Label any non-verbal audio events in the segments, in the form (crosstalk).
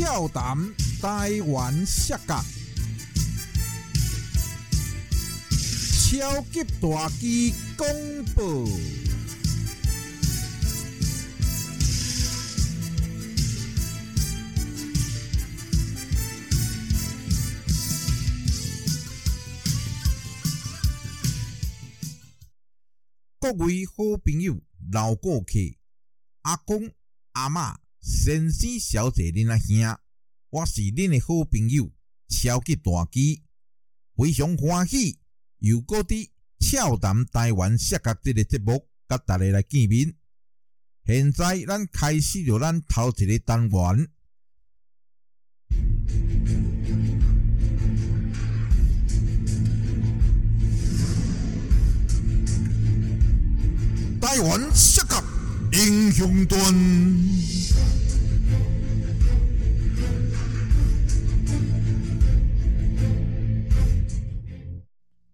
俏谈台湾摔角，超级大机公布。各位好朋友、老顾客、阿公、阿嬷、先生、小姐、恁阿兄，我是恁的好朋友超级大机，非常欢喜又搁伫俏谈台湾摔角即个节目，甲大家来见面。现在咱开始着咱头一个单元。台湾摔角英雄传。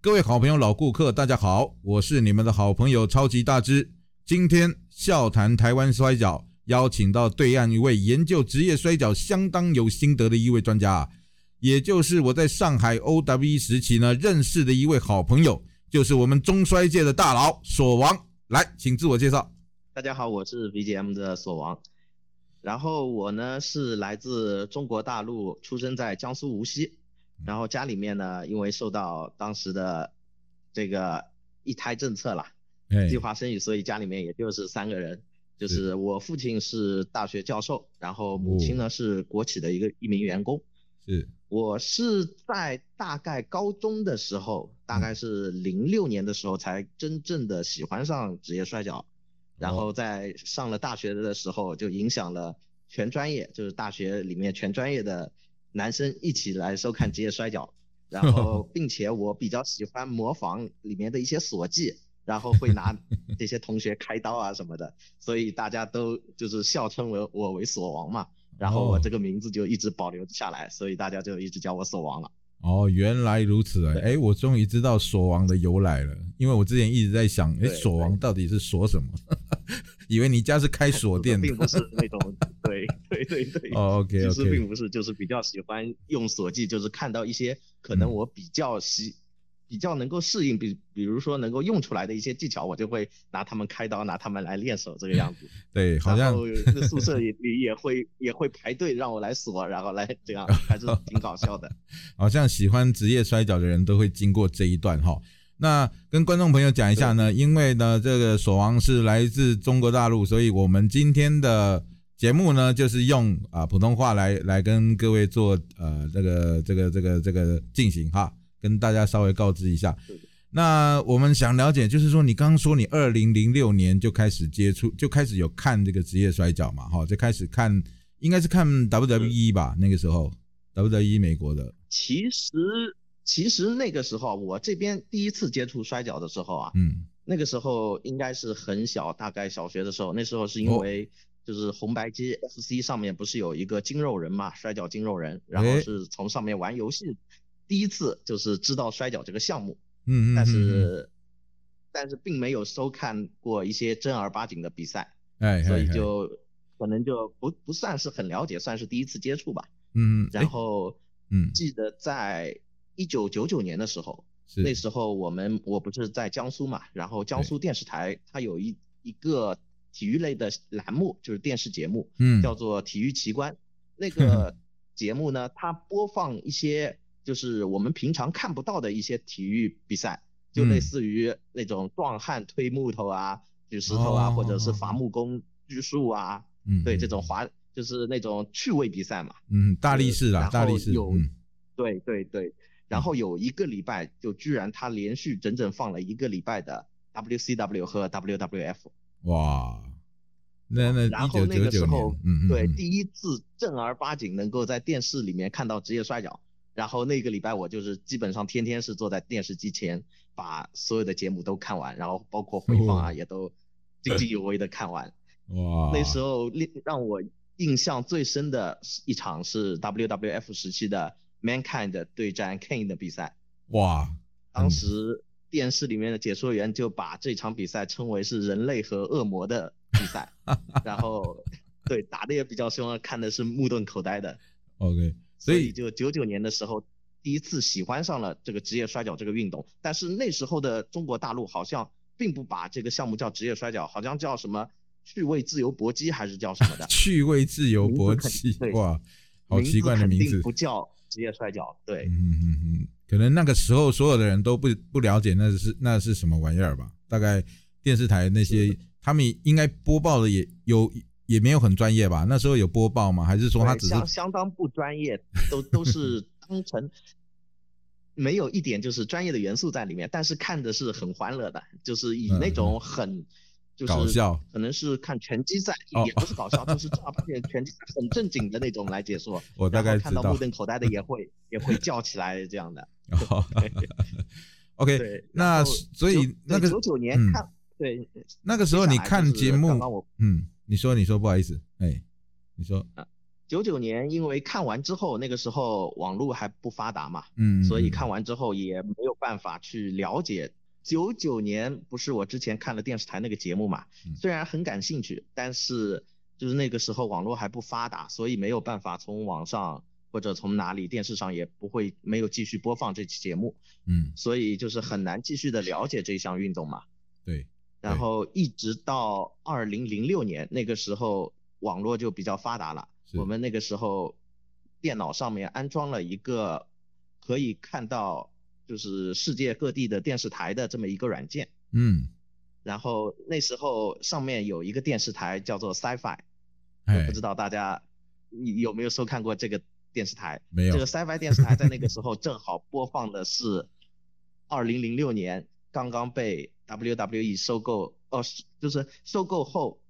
各位好朋友、老顾客，大家好，我是你们的好朋友超级大只。今天笑谈台湾摔角，邀请到对岸一位研究职业摔角相当有心得的一位专家，也就是我在上海 OW 时期呢认识的一位好朋友，就是我们中摔界的大佬索王。来，请自我介绍。大家好，我是 BGM 的索王。然后我呢是来自中国大陆，出生在江苏无锡。然后家里面呢，因为受到当时的这个一胎政策啦，计划生育，所以家里面也就是三个人，就是我父亲是大学教授，然后母亲呢是国企的一个一名员工。是。我是在大概高中的时候，大概是零六年的时候才真正的喜欢上职业摔角，然后在上了大学的时候就影响了全专业，就是大学里面全专业的男生一起来收看职业摔跤，(laughs) 然后并且我比较喜欢模仿里面的一些锁技，然后会拿这些同学开刀啊什么的，所以大家都就是笑称为我为锁王嘛。然后我这个名字就一直保留下来，所以大家就一直叫我锁王了。哦，原来如此啊！哎，我终于知道锁王的由来了，因为我之前一直在想，哎，锁王到底是锁什么？以为你家是开锁 (laughs) 店的，并不是那种，对对对对。哦，OK。其实并不是，就是比较喜欢用锁技，就是看到一些可能我比较喜。比较能够适应，比比如说能够用出来的一些技巧，我就会拿他们开刀，拿他们来练手，这个样子。(laughs) 对，好像宿舍里也会也会排队让我来锁，然后来 (laughs) 这样，还是挺搞笑的。好像喜欢职业摔跤的人都会经过这一段哈。那跟观众朋友讲一下呢，因为呢这个锁王是来自中国大陆，所以我们今天的节目呢就是用啊普通话来来跟各位做呃这个这个这个这个进行哈。跟大家稍微告知一下，那我们想了解，就是说你刚刚说你二零零六年就开始接触，就开始有看这个职业摔跤嘛，哈，就开始看，应该是看 WWE 吧，那个时候 WWE 美国的。其实其实那个时候我这边第一次接触摔跤的时候啊，嗯，那个时候应该是很小，大概小学的时候，那时候是因为就是红白机 FC 上面不是有一个筋肉人嘛，摔跤筋肉人，然后是从上面玩游戏。第一次就是知道摔跤这个项目，嗯嗯，但是但是并没有收看过一些正儿八经的比赛，哎，所以就可能就不不算是很了解，算是第一次接触吧，嗯嗯，然后嗯，记得在一九九九年的时候，那时候我们我不是在江苏嘛，然后江苏电视台它有一一个体育类的栏目，就是电视节目，嗯，叫做体育奇观，那个节目呢，它播放一些。就是我们平常看不到的一些体育比赛，就类似于那种壮汉推木头啊、举石头啊，或者是伐木工锯树啊，嗯对这种滑就是那种趣味比赛嘛。嗯，大力士啊，大力士。有，对对对。然后有一个礼拜，就居然他连续整整放了一个礼拜的 WCW 和 WWF。哇，那那然后那个时候，嗯对，第一次正儿八经能够在电视里面看到职业摔角。然后那个礼拜我就是基本上天天是坐在电视机前，把所有的节目都看完，然后包括回放啊也都津津有味的看完。(laughs) 哇！那时候令让我印象最深的一场是 WWF 时期的 Mankind 对战 Kane 的比赛。哇！当时电视里面的解说员就把这场比赛称为是人类和恶魔的比赛，(laughs) 然后对打的也比较凶，看的是目瞪口呆的。OK，所所以就九九年的时候，第一次喜欢上了这个职业摔跤这个运动。但是那时候的中国大陆好像并不把这个项目叫职业摔跤，好像叫什么趣味自由搏击还是叫什么的 (laughs) 趣味自由搏击，对哇，好奇名字肯定怪的名字。不叫职业摔跤。对，嗯嗯嗯嗯，可能那个时候所有的人都不不了解那是那是什么玩意儿吧？大概电视台那些他们应该播报的也有也没有很专业吧？那时候有播报吗？还是说他只是相相当不专业，都都是 (laughs) 当成没有一点就是专业的元素在里面，但是看的是很欢乐的，就是以那种很。就是搞笑可能是看拳击赛，哦也不是搞笑，就是正儿八经拳击赛很正经的那种来解说。我大概看到目瞪口呆的也会也会叫起来这样的。(laughs) 哦 OK，那所以那个九九年嗯看，对，那个时候你看节目嗯，你说你说不好意思，哎，你说，九九年因为看完之后，那个时候网络还不发达嘛，嗯，所以嗯看完之后也没有办法去了解。九九年不是我之前看了电视台那个节目嘛嗯，虽然很感兴趣，但是就是那个时候网络还不发达，所以没有办法从网上或者从哪里电视上也不会没有继续播放这期节目，嗯，所以就是很难继续的了解这项运动嘛。(laughs) 对，然后一直到二零零六年那个时候，网络就比较发达了。我们那个时候电脑上面安装了一个可以看到就是世界各地的电视台的这么一个软件。嗯，然后那时候上面有一个电视台叫做 Sci-Fi，哎不知道大家有没有收看过这个电视台？没有这个 Sci-Fi 电视台在那个时候正好播放的是二零零六年刚刚被 WWE 收购，哦，是就是收购后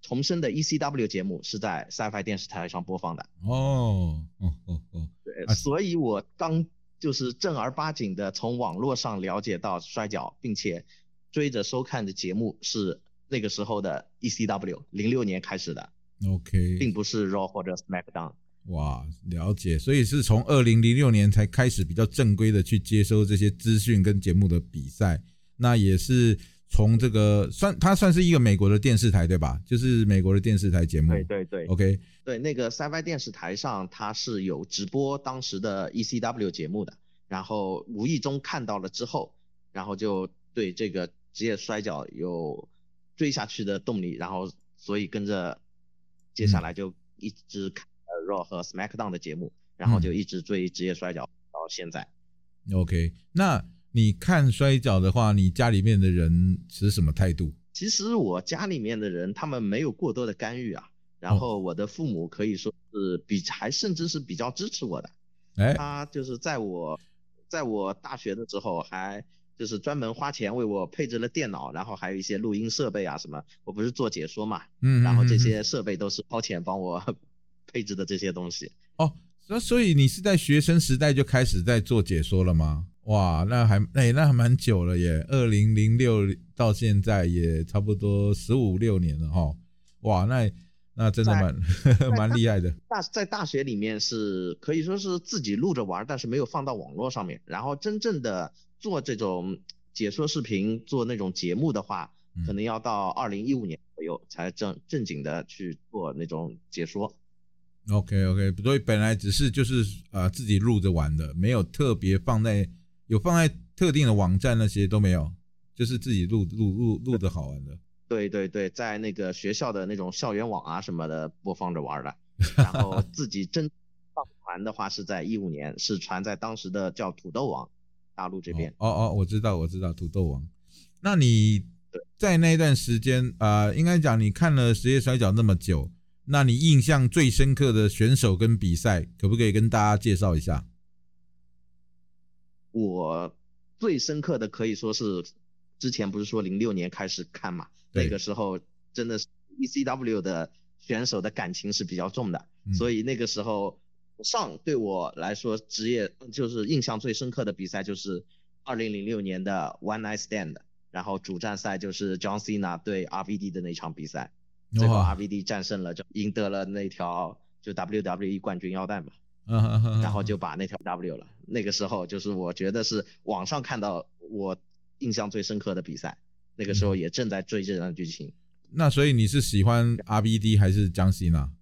重生的 ECW 节目是在 Sci-Fi 电视台上播放的。哦，哦哦哦，对，啊所以我刚就是正儿八经的从网络上了解到摔跤，并且追着收看的节目是那个时候的 ECW，零六年开始的，，OK，并不是 Raw 或者 SmackDown。哇，了解，所以是从二零零六年才开始比较正规的去接收这些资讯跟节目的比赛，那也是从这个算它算是一个美国的电视台对吧？就是美国的电视台节目。对对对。OK，对，那个 Sci-Fi 电视台上它是有直播当时的 ECW 节目的，然后无意中看到了之后，然后就对这个职业摔跤有追下去的动力，然后所以跟着接下来就一直看呃 Raw 和 SmackDown 的节目，然后就一直追职业摔跤到现在。OK，那你看摔跤的话，你家里面的人持什么态度？其实我家里面的人他们没有过多的干预啊，然哦后我的父母可以说是比还甚至是比较支持我的。哎，他就是在我，在我大学的时候还就是专门花钱为我配置了电脑，然后还有一些录音设备啊什么。我不是做解说嘛，嗯，然后这些设备都是掏钱帮我配置的这些东西。哦，那所以你是在学生时代就开始在做解说了吗？哇，那还哎、那还蛮久了耶，二零零六到现在也差不多十五六年了哈。哇，那那真的蛮 (laughs) 蛮厉害的。大在大学里面是可以说是自己录着玩，但是没有放到网络上面。然后真正的做这种解说视频、做那种节目的话，嗯可能要到二零一五年左右才正正经的去做那种解说。OK OK，所以本来只是就是呃自己录着玩的，没有特别放在有放在特定的网站那些都没有，就是自己录录录录的好玩的。对对对，在那个学校的那种校园网啊什么的播放着玩儿的，然后 (laughs) 自己真上传的话是在一五年，是传在当时的叫土豆网，大陆这边。哦哦，我知道我知道土豆网。那你在那段时间啊、呃应该讲你看了职业摔角那么久，那你印象最深刻的选手跟比赛，可不可以跟大家介绍一下？我最深刻的可以说是，之前不是说零六年开始看嘛，那个时候真的是 ECW 的选手的感情是比较重的，嗯所以那个时候上对我来说职业就是印象最深刻的比赛就是二零零六年的 One Night Stand，然后主战赛就是 John Cena 对 RVD 的那场比赛，最后 RVD 战胜了，就赢得了那条就 WWE 冠军腰带嘛。然后就把那条 W 了。那个时候就是我觉得是网上看到我印象最深刻的比赛，那个时候也正在追这段剧情。那所以你是喜欢 RBD 还是江西呢？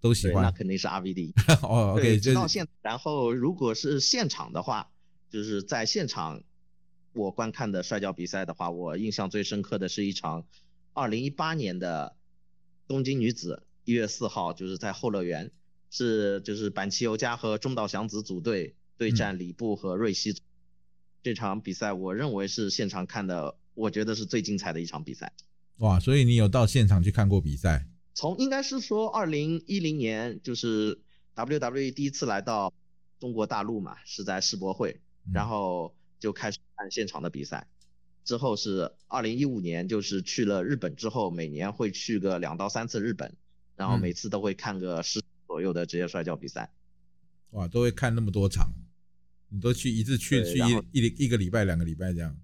都喜欢。那肯定是 RVD。(laughs) 哦，OK，直到现，然后如果是现场的话，就是在现场我观看的摔跤比赛的话，我印象最深刻的是一场2018年的东京女子一月四号，就是在后乐园，是就是板崎由佳和中岛祥子组队对战里布和瑞希。这场比赛我认为是现场看的，我觉得是最精彩的一场比赛。哇，所以你有到现场去看过比赛？从应该是说二零一零年，就是 WWE 第一次来到中国大陆嘛，是在世博会，然后就开始看现场的比赛。之后是二零一五年，就是去了日本之后，每年会去个两到三次日本，然后每次都会看个十左右的职业摔跤比赛。哇，都会看那么多场。你都去一次去去一一一个礼拜两个礼拜这样，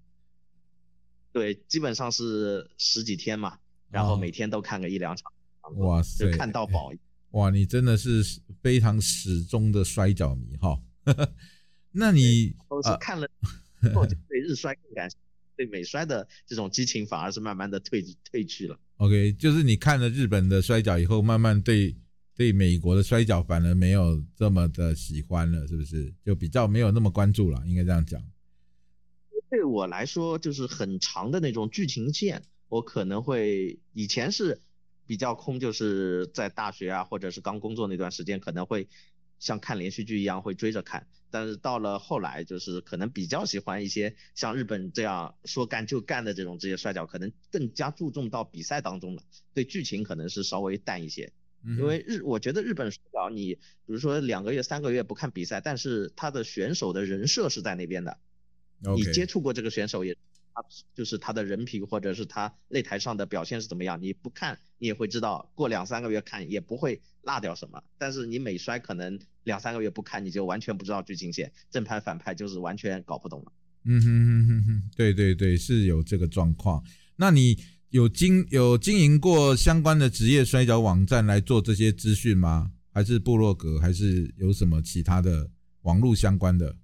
对，基本上是十几天嘛，然后每天都看个一两场，哇塞，看到饱。哇，你真的是非常始终的摔跤迷哈。(laughs) 那你都是看了后就对日摔更感，对美摔的这种激情反而是慢慢的退退去了。OK，就是你看了日本的摔跤以后，慢慢对。对美国的摔跤反而没有这么的喜欢了，是不是？就比较没有那么关注了，应该这样讲。对我来说，就是很长的那种剧情线，我可能会以前是比较空，就是在大学啊，或者是刚工作那段时间，可能会像看连续剧一样会追着看。但是到了后来，就是可能比较喜欢一些像日本这样说干就干的这种职业摔跤，可能更加注重到比赛当中了，对剧情可能是稍微淡一些。因为日，我觉得日本摔跤，你比如说两个月、三个月不看比赛，但是他的选手的人设是在那边的。你接触过这个选手，也他就是他的人品或者是他擂台上的表现是怎么样，你不看你也会知道，过两三个月看也不会落掉什么。但是你美摔可能两三个月不看，你就完全不知道剧情线，正派反派就是完全搞不懂了。嗯哼哼哼哼，对对对，是有这个状况。那你？有经有经营过相关的职业摔跤网站来做这些资讯吗？还是部落格？还是有什么其他的网络相关的？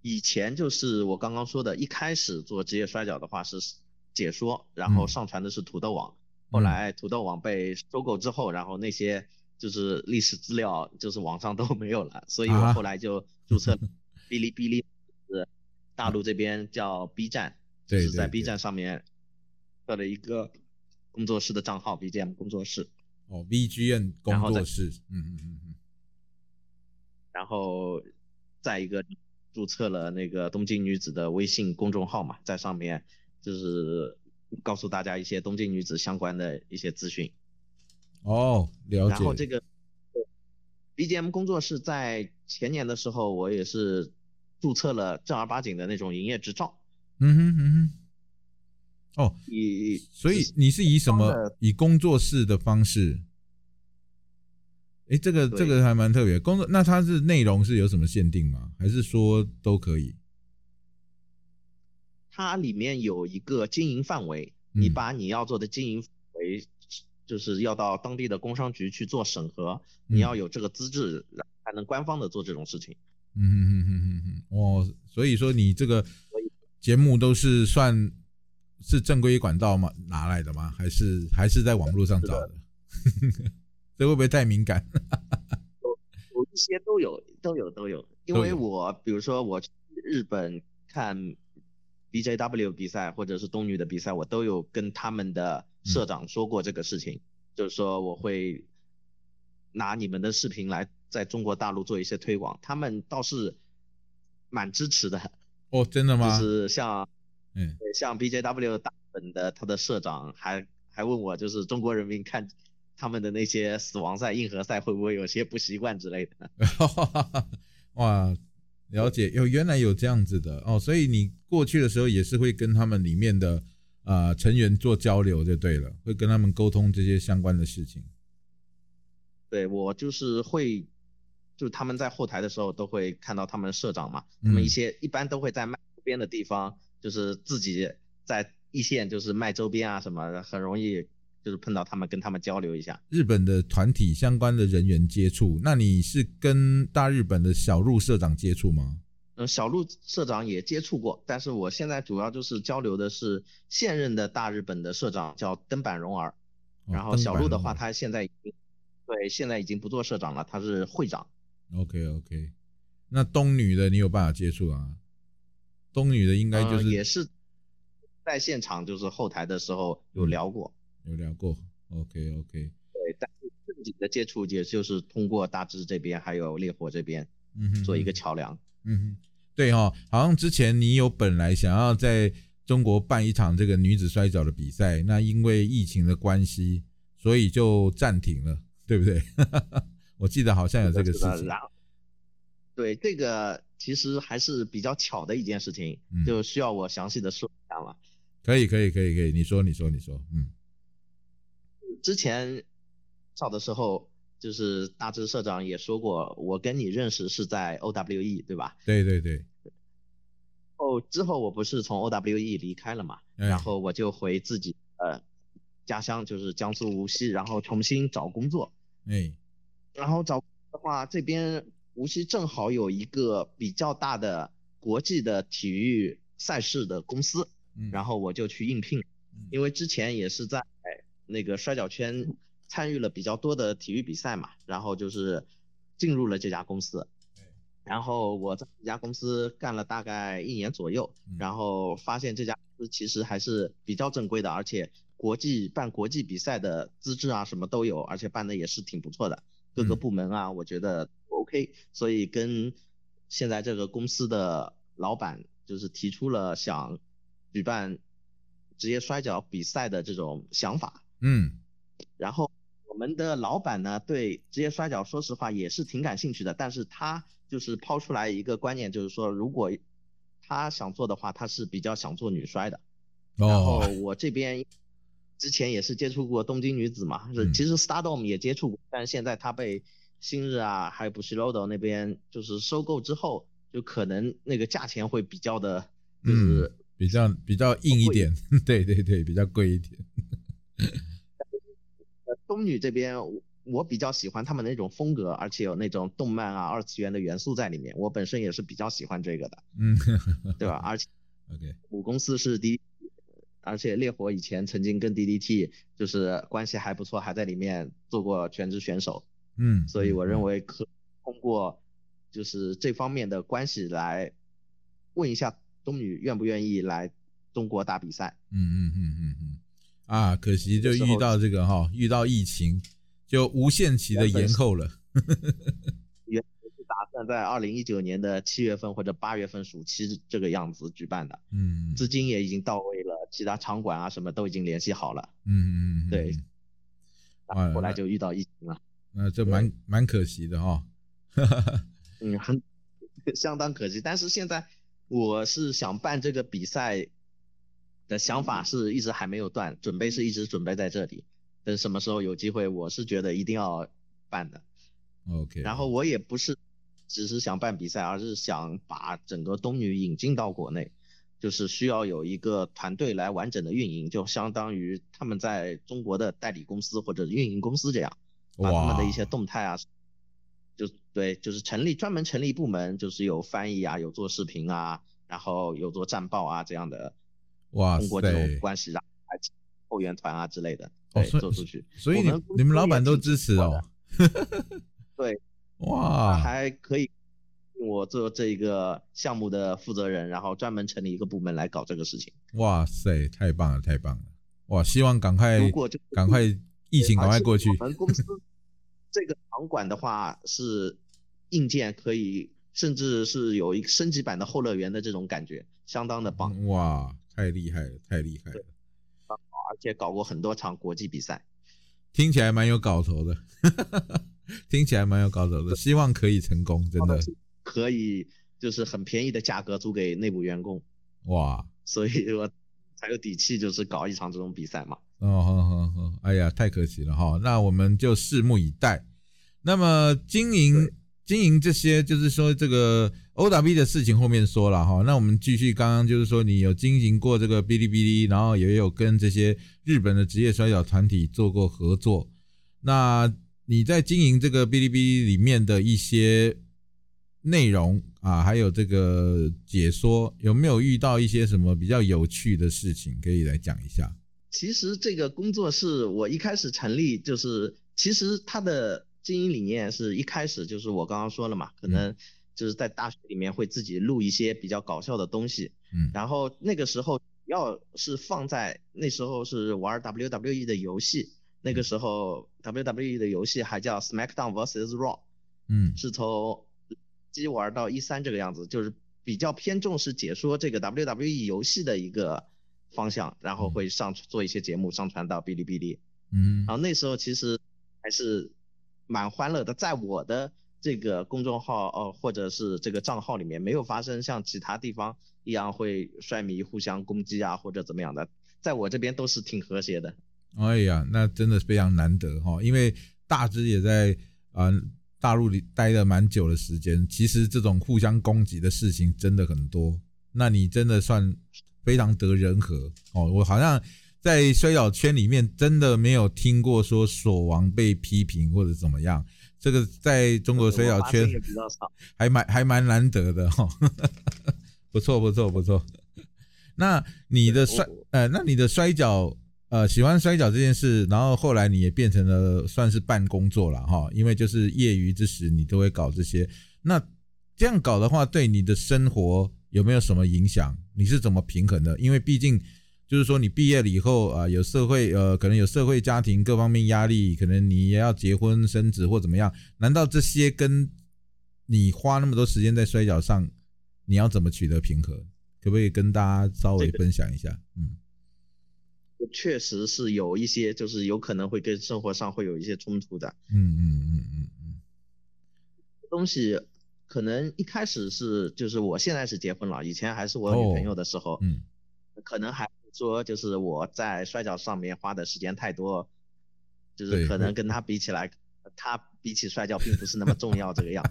以前就是我刚刚说的，一开始做职业摔跤的话是解说，然后上传的是土豆网。后来土豆网被收购之后，然后那些就是历史资料就是网上都没有了，(laughs) 所以我后来就注册 (laughs) 哔哩哔哩，是大陆这边叫 B 站，就是在 B 站上面。设了一个工作室的账号，BGM 工作室。哦，BGM 工作室，嗯嗯嗯嗯。然后再一个注册了那个东京女子的微信公众号嘛，在上面就是告诉大家一些东京女子相关的一些资讯。哦，了解。然后这个 BGM 工作室在前年的时候，我也是注册了正儿八经的那种营业执照。嗯哼嗯哼。哦，以所以你是以什么以工作室的方式？哎，这个这个还蛮特别。工作那它是内容是有什么限定吗？还是说都可以？它里面有一个经营范围，你把你要做的经营范围就是要到当地的工商局去做审核，你要有这个资质才能官方的做这种事情。嗯嗯嗯嗯嗯嗯，哦，所以说你这个节目都是算。是正规管道吗？拿来的吗？还是还是在网络上找的？(laughs) 这会不会太敏感？有有一些都有，都有都有。因为我比如说我去日本看 BJW 比赛或者是东女的比赛，我都有跟他们的社长说过这个事情，就是说我会拿你们的视频来在中国大陆做一些推广，他们倒是蛮支持的。哦，真的吗？就是像。嗯，像 BJW 大本的他的社长还还问我，就是中国人民看他们的那些死亡赛、硬核赛会不会有些不习惯之类的。(laughs) 哇，了解，有原来有这样子的哦，所以你过去的时候也是会跟他们里面的啊成员做交流就对了，会跟他们沟通这些相关的事情。对我就是会，就是他们在后台的时候都会看到他们社长嘛，他们一些一般都会在麦边的地方。就是自己在一线，就是卖周边啊什么，很容易就是碰到他们，跟他们交流一下。日本的团体相关的人员接触，那你是跟大日本的小鹿社长接触吗？嗯，小鹿社长也接触过，但是我现在主要就是交流的是现任的大日本的社长，叫登坂荣儿。然后小鹿的话，他现在已经对，现在已经不做社长了，他是会长。OK OK，那东女的你有办法接触啊？东女的应该就是也是在现场，就是后台的时候有聊过，有聊过。OK OK，对，但是正经的接触也就是通过大致这边还有烈火这边，嗯，做一个桥梁。嗯哼，对哈，好像之前你有本来想要在中国办一场这个女子摔跤的比赛，那因为疫情的关系，所以就暂停了，对不对？(laughs) 我记得好像有这个事情。对，这个其实还是比较巧的一件事情，就需要我详细的说一下嘛？可以，可以，可以，可以，你说，你说，你说，嗯。之前少的时候，就是大志社长也说过，我跟你认识是在 OWE，对吧？对对对。哦，之后我不是从 OWE 离开了嘛，然后我就回自己呃家乡，就是江苏无锡，然后重新找工作。哎。然后找的话，这边。无锡正好有一个比较大的国际的体育赛事的公司，然后我就去应聘，因为之前也是在那个摔角圈参与了比较多的体育比赛嘛，然后就是进入了这家公司，然后我在这家公司干了大概一年左右，然后发现这家公司其实还是比较正规的，而且国际办国际比赛的资质啊什么都有，而且办的也是挺不错的，各个部门啊，我觉得。OK，所以跟现在这个公司的老板就是提出了想举办职业摔跤比赛的这种想法。嗯，然后我们的老板呢对职业摔跤说实话也是挺感兴趣的，但是他就是抛出来一个观念，就是说如果他想做的话，他是比较想做女摔的。哦。然后我这边之前也是接触过东京女子嘛，是其实 Stardom 也接触过，但是现在他被。新日啊，还有 Bushiroad 那边，就是收购之后，就可能那个价钱会比较的，就是比较比较硬一点，(laughs) 对对对，比较贵一点。(laughs) 东女这边，我比较喜欢他们那种风格，而且有那种动漫啊、二次元的元素在里面。我本身也是比较喜欢这个的，嗯，对吧？(laughs) 而且，OK，母公司是 D，而且烈火以前曾经跟 DDT 就是关系还不错，还在里面做过全职选手。嗯，所以我认为可通过就是这方面的关系来问一下东女愿不愿意来中国打比赛。嗯嗯嗯嗯嗯。啊，可惜就遇到这个哈，遇到疫情就无限期的延后了。(laughs) 原是打算在二零一九年的七月份或者八月份暑期这个样子举办的。嗯。资金也已经到位了，其他场馆啊什么都已经联系好了。嗯嗯嗯。对。后来就遇到疫情了。那这蛮蛮可惜的哈，(laughs) 嗯，很相当可惜。但是现在我是想办这个比赛的想法是一直还没有断，准备是一直准备在这里，等什么时候有机会，我是觉得一定要办的。OK。然后我也不是只是想办比赛，而是想把整个东女引进到国内，就是需要有一个团队来完整的运营，就相当于他们在中国的代理公司或者运营公司这样。把他们的一些动态啊，就对，就是成立专门成立部门，就是有翻译啊，有做视频啊，然后有做战报啊这样的，哇通过这种关系让后援团啊之类的，对，做出去。所以你你们老板都支持哦。对，(laughs) 哇，还可以我做这一个项目的负责人，然后专门成立一个部门来搞这个事情。哇塞，太棒了，太棒了！哇，希望赶快，如果就赶快。疫情赶快过去。我们公司这个场馆的话是硬件可以，甚至是有一个升级版的后乐园的这种感觉，相当的棒。哇，太厉害了，太厉害了！而且搞过很多场国际比赛，听起来蛮有搞头的，(laughs) 听起来蛮有搞头的，希望可以成功，真的。可以，就是很便宜的价格租给内部员工。哇，所以我才有底气，就是搞一场这种比赛嘛。哦，好好好，哎呀，太可惜了哈，那我们就拭目以待。那么经营经营这些，就是说这个 O W 的事情后面说了哈，那我们继续刚刚就是说你有经营过这个哔哩哔哩，然后也有跟这些日本的职业摔跤团体做过合作。那你在经营这个哔哩哔哩里面的一些内容啊，还有这个解说，有没有遇到一些什么比较有趣的事情，可以来讲一下？其实这个工作室我一开始成立就是其实它的经营理念是一开始就是我刚刚说了嘛，可能就是在大学里面会自己录一些比较搞笑的东西，嗯，然后那个时候要是放在那时候是玩 WWE 的游戏，那个时候 WWE 的游戏还叫 SmackDown vs Raw，嗯。是从一玩到一三这个样子，就是比较偏重视解说这个 WWE 游戏的一个方向，然后会上做一些节目上传到哔哩哔哩。嗯然后那时候其实还是蛮欢乐的，在我的这个公众号哦或者是这个账号里面，没有发生像其他地方一样会摔迷互相攻击啊或者怎么样的，在我这边都是挺和谐的。哎呀，那真的是非常难得哈，因为大只也在啊、呃大陆里待了蛮久的时间，其实这种互相攻击的事情真的很多。那你真的算非常得人和哦，我好像在摔跤圈里面真的没有听过说锁王被批评或者怎么样，这个在中国摔跤圈。还蛮还蛮难得的 (laughs) 哈、不错不错不错。那你的摔呃，那你的摔跤呃，喜欢摔跤这件事，然后后来你也变成了算是半工作了哈，因为就是业余之时你都会搞这些。那这样搞的话，对你的生活有没有什么影响？你是怎么平衡的？因为毕竟就是说你毕业了以后啊、有社会呃，可能有社会家庭各方面压力，可能你也要结婚生子或怎么样。难道这些跟你花那么多时间在摔跤上，你要怎么取得平衡？可不可以跟大家稍微分享一下？嗯确实是有一些，就是有可能会跟生活上会有一些冲突的嗯嗯嗯嗯嗯东西。可能一开始是，就是我现在是结婚了，以前还是我女朋友的时候，嗯可能还说就是我在摔跤上面花的时间太多，就是可能跟他比起来，他比起摔跤并不是那么重要这个样。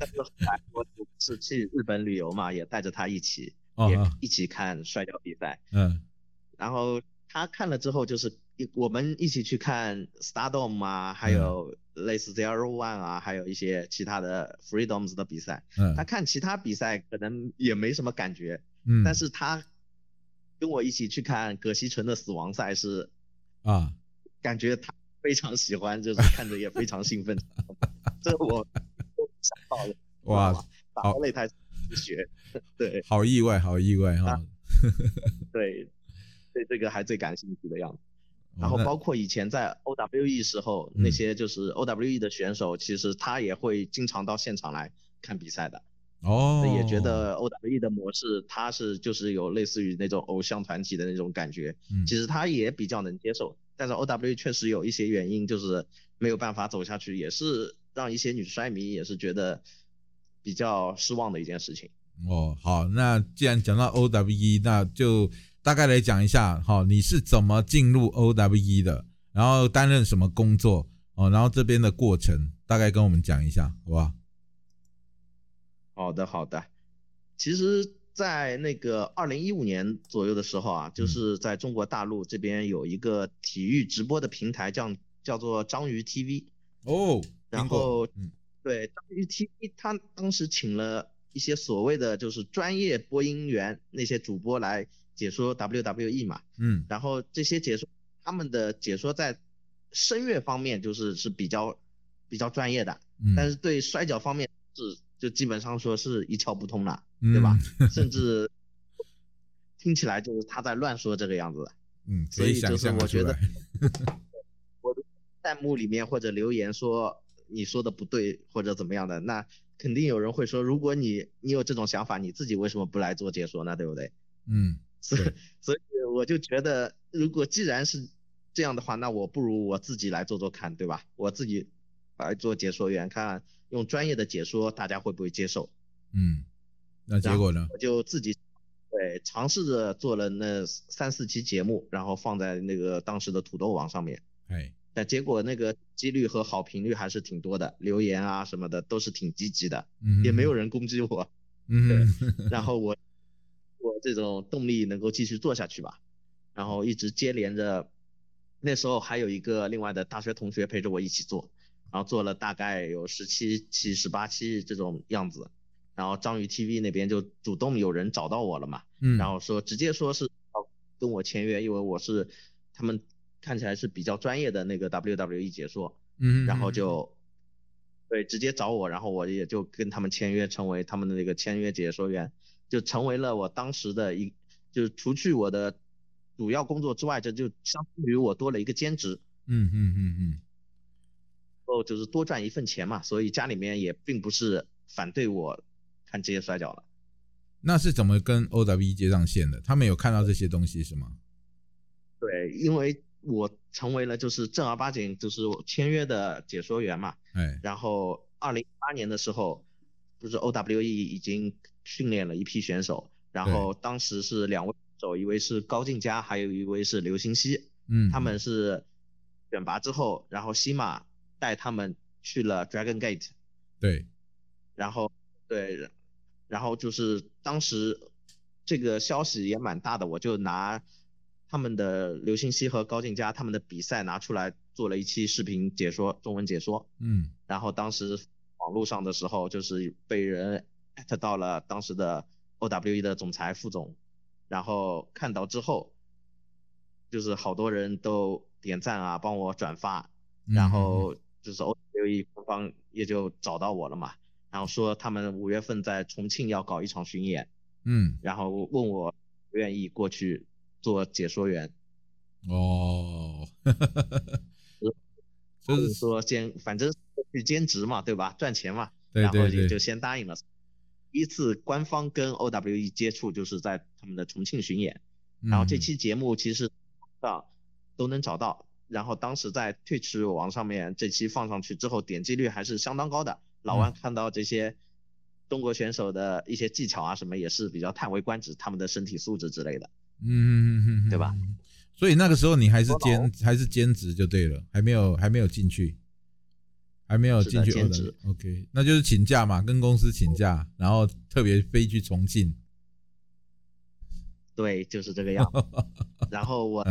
但是后来我 (laughs) 是去日本旅游嘛，也带着他一起，也一起看摔跤比赛。嗯然后他看了之后，就是一我们一起去看 Stardom 啊，还嗯有类似 Zero One 啊，还有一些其他的 Freedoms 的比赛。嗯他看其他比赛可能也没什么感觉，嗯，但是他跟我一起去看葛西纯的死亡赛是，啊，感觉他非常喜欢，就是看着也非常兴奋。(laughs) 这我都想到了，(laughs) 哇打擂台去学，对好意外，好意外哈。对，对这个还最感兴趣的样子。然后包括以前在 OWE 时候，嗯那些就是 OWE 的选手，其实他也会经常到现场来看比赛的，哦，也觉得 OWE 的模式，他是就是有类似于那种偶像团体的那种感觉，嗯其实他也比较能接受。但是 OWE 确实有一些原因，就是没有办法走下去，也是让一些女摔迷也是觉得比较失望的一件事情。哦，好，那既然讲到 OWE，那就大概来讲一下，哈，你是怎么进入 OWE 的，然后担任什么工作哦，然后这边的过程大概跟我们讲一下，好不好？好的，好的。其实，在那个二零一五年左右的时候啊，嗯就是在中国大陆这边有一个体育直播的平台，叫叫做章鱼 TV。哦，然后嗯对，章鱼 TV 他当时请了一些所谓的就是专业播音员那些主播来解说 WWE 嘛，嗯然后这些解说他们的解说在声乐方面就是是比较比较专业的，嗯，但是对摔角方面是就基本上说是一窍不通了，嗯对吧？(laughs) 甚至听起来就是他在乱说这个样子的。嗯，所以就是我觉得，(laughs) 我的弹幕里面或者留言说你说的不对或者怎么样的，那肯定有人会说，如果你你有这种想法，你自己为什么不来做解说呢？对不对？嗯 (laughs) 所以所以我就觉得，如果既然是这样的话，那我不如我自己来做做看，对吧？我自己来做解说员，看用专业的解说大家会不会接受。嗯，那结果呢？我就自己对尝试着做了那三四期节目，然后放在那个当时的土豆网上面。哎，但结果那个几率和好评率还是挺多的，留言啊什么的都是挺积极的，嗯，也没有人攻击我。嗯，然后我我这种动力能够继续做下去吧，然后一直接连着，那时候还有一个另外的大学同学陪着我一起做，然后做了大概有十七期、十八期这种样子，然后章鱼 TV 那边就主动有人找到我了嘛，嗯，然后说直接说是要跟我签约，因为我是他们看起来是比较专业的那个 WWE 解说，嗯，然后就。对直接找我，然后我也就跟他们签约，成为他们的那个签约解说员，就成为了我当时的一，就是除去我的主要工作之外，这就相当于我多了一个兼职。嗯嗯嗯嗯。哦就是多赚一份钱嘛，所以家里面也并不是反对我看职业摔跤了。那是怎么跟 OWE 接上线的？他们有看到这些东西是吗？对，因为我成为了就是正儿八经就是签约的解说员嘛。哎。然后二零一八年的时候，不是 OWE 已经训练了一批选手，然后当时是两位手，一位是高进佳，还有一位是刘星希。嗯。他们是选拔之后，然后西马。带他们去了 Dragon Gate，对，然后对，然后就是当时这个消息也蛮大的，我就拿他们的刘星希和高静佳他们的比赛拿出来做了一期视频解说，中文解说，嗯，然后当时网络上的时候就是被人艾特到了当时的 OWE 的总裁副总，然后看到之后，就是好多人都点赞啊，帮我转发，然后。就是 OWE 官方也就找到我了嘛，然后说他们五月份在重庆要搞一场巡演，嗯，然后问我愿意过去做解说员。哦，(laughs) 就是说先反正去兼职嘛，对吧？赚钱嘛，然后也就先答应了。第一次官方跟 OWE 接触就是在他们的重庆巡演，然后这期节目其实上都能找到。然后当时在 Twitch 网上面这期放上去之后，点击率还是相当高的。老万看到这些中国选手的一些技巧啊什么，也是比较叹为观止，他们的身体素质之类的。嗯嗯嗯对吧？所以那个时候你还是兼还是兼职就对了，还没有还没有进去，还没有进去兼职。OK，那就是请假嘛，跟公司请假，然后特别飞去重庆。对，就是这个样。(laughs) 然后我。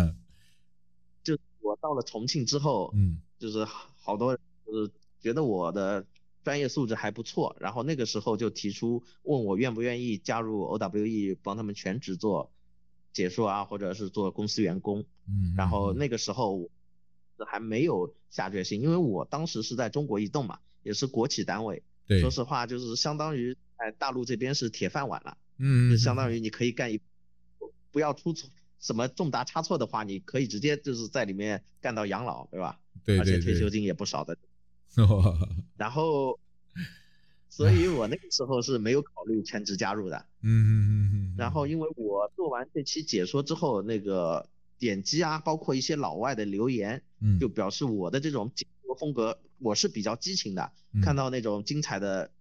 就我到了重庆之后，嗯，就是好多人就是觉得我的专业素质还不错，然后那个时候就提出问我愿不愿意加入 OWE 帮他们全职做解说啊，或者是做公司员工，嗯，然后那个时候还没有下决心，因为我当时是在中国移动嘛，也是国企单位，对，说实话就是相当于在大陆这边是铁饭碗了，嗯，就相当于你可以干一不要出错。什么重大差错的话，你可以直接就是在里面干到养老，对吧？对而且退休金也不少的。(laughs) 然后，所以我那个时候是没有考虑全职加入的。嗯嗯嗯嗯。然后，因为我做完这期解说之后，那个点击啊，包括一些老外的留言，嗯就表示我的这种解说风格，我是比较激情的。看到那种精彩的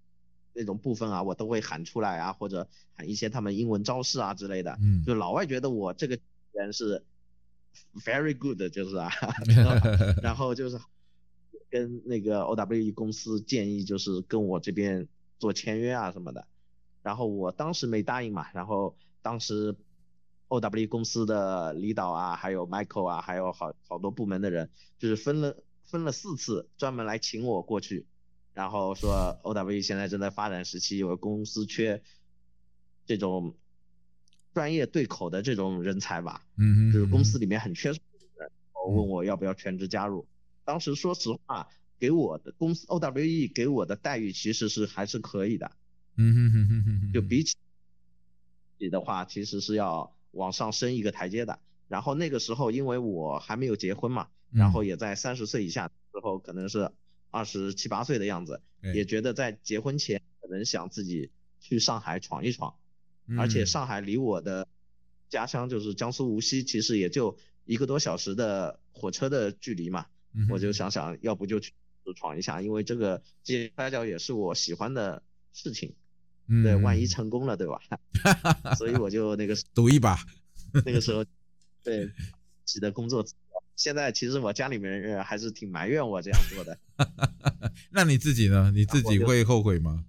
那种部分啊，我都会喊出来啊，或者喊一些他们英文招式啊之类的。嗯。就老外觉得我这个。人是 very good，就是啊，(laughs) 然后就是跟那个 OWE 公司建议，就是跟我这边做签约啊什么的，然后我当时没答应嘛，然后当时 OWE 公司的李导啊，还有 Michael 啊，还有好好多部门的人，就是分了分了四次，专门来请我过去，然后说 OWE 现在正在发展时期，有公司缺这种。专业对口的这种人才吧，嗯就是公司里面很缺人，问我要不要全职加入。当时说实话，给我的公司 OWE 给我的待遇其实是还是可以的，嗯哼哼哼哼，就比起比的话，其实是要往上升一个台阶的。然后那个时候因为我还没有结婚嘛，然后也在三十岁以下之后，可能是二十七八岁的样子，也觉得在结婚前可能想自己去上海闯一闯。而且上海离我的家乡就是江苏无锡，其实也就一个多小时的火车的距离嘛。我就想想要不就去闯一下，因为这个接摔跤也是我喜欢的事情。对，万一成功了，对吧？(laughs) 所以我就那个赌一把。那个时候，对，自己的工作。现在其实我家里面人还是挺埋怨我这样做的。那你自己呢？你自己会后悔吗？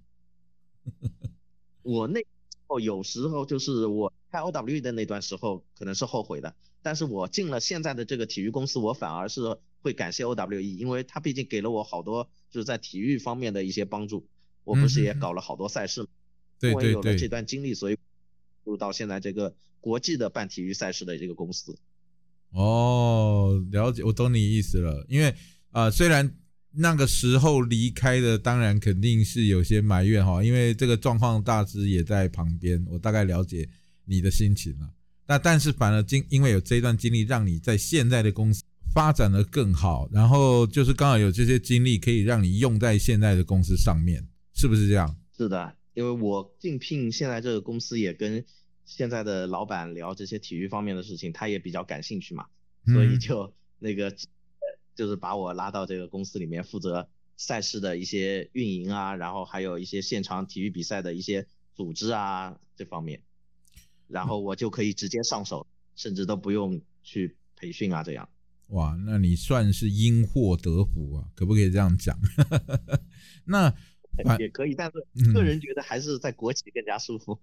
(laughs) 我那。哦，有时候就是我开 OWE 的那段时候，可能是后悔的。但是我进了现在的这个体育公司，我反而是会感谢 OWE，因为他毕竟给了我好多就是在体育方面的一些帮助。我不是也搞了好多赛事，因为有了这段经历，所以入到现在这个国际的办体育赛事的这个公司。哦，了解，我懂你意思了。因为啊，虽然那个时候离开的，当然肯定是有些埋怨哈，因为这个状况大致也在旁边，我大概了解你的心情了。那但是反而经因为有这一段经历，让你在现在的公司发展的更好，然后就是刚好有这些经历可以让你用在现在的公司上面，是不是这样？是的，因为我竞聘现在这个公司也跟。现在的老板聊这些体育方面的事情，他也比较感兴趣嘛，所以就那个，就是把我拉到这个公司里面，负责赛事的一些运营啊，然后还有一些现场体育比赛的一些组织啊这方面，然后我就可以直接上手，甚至都不用去培训啊这样。哇，那你算是因祸得福啊，可不可以这样讲？(laughs) 那。也可以，但是个人觉得还是在国企更加舒服。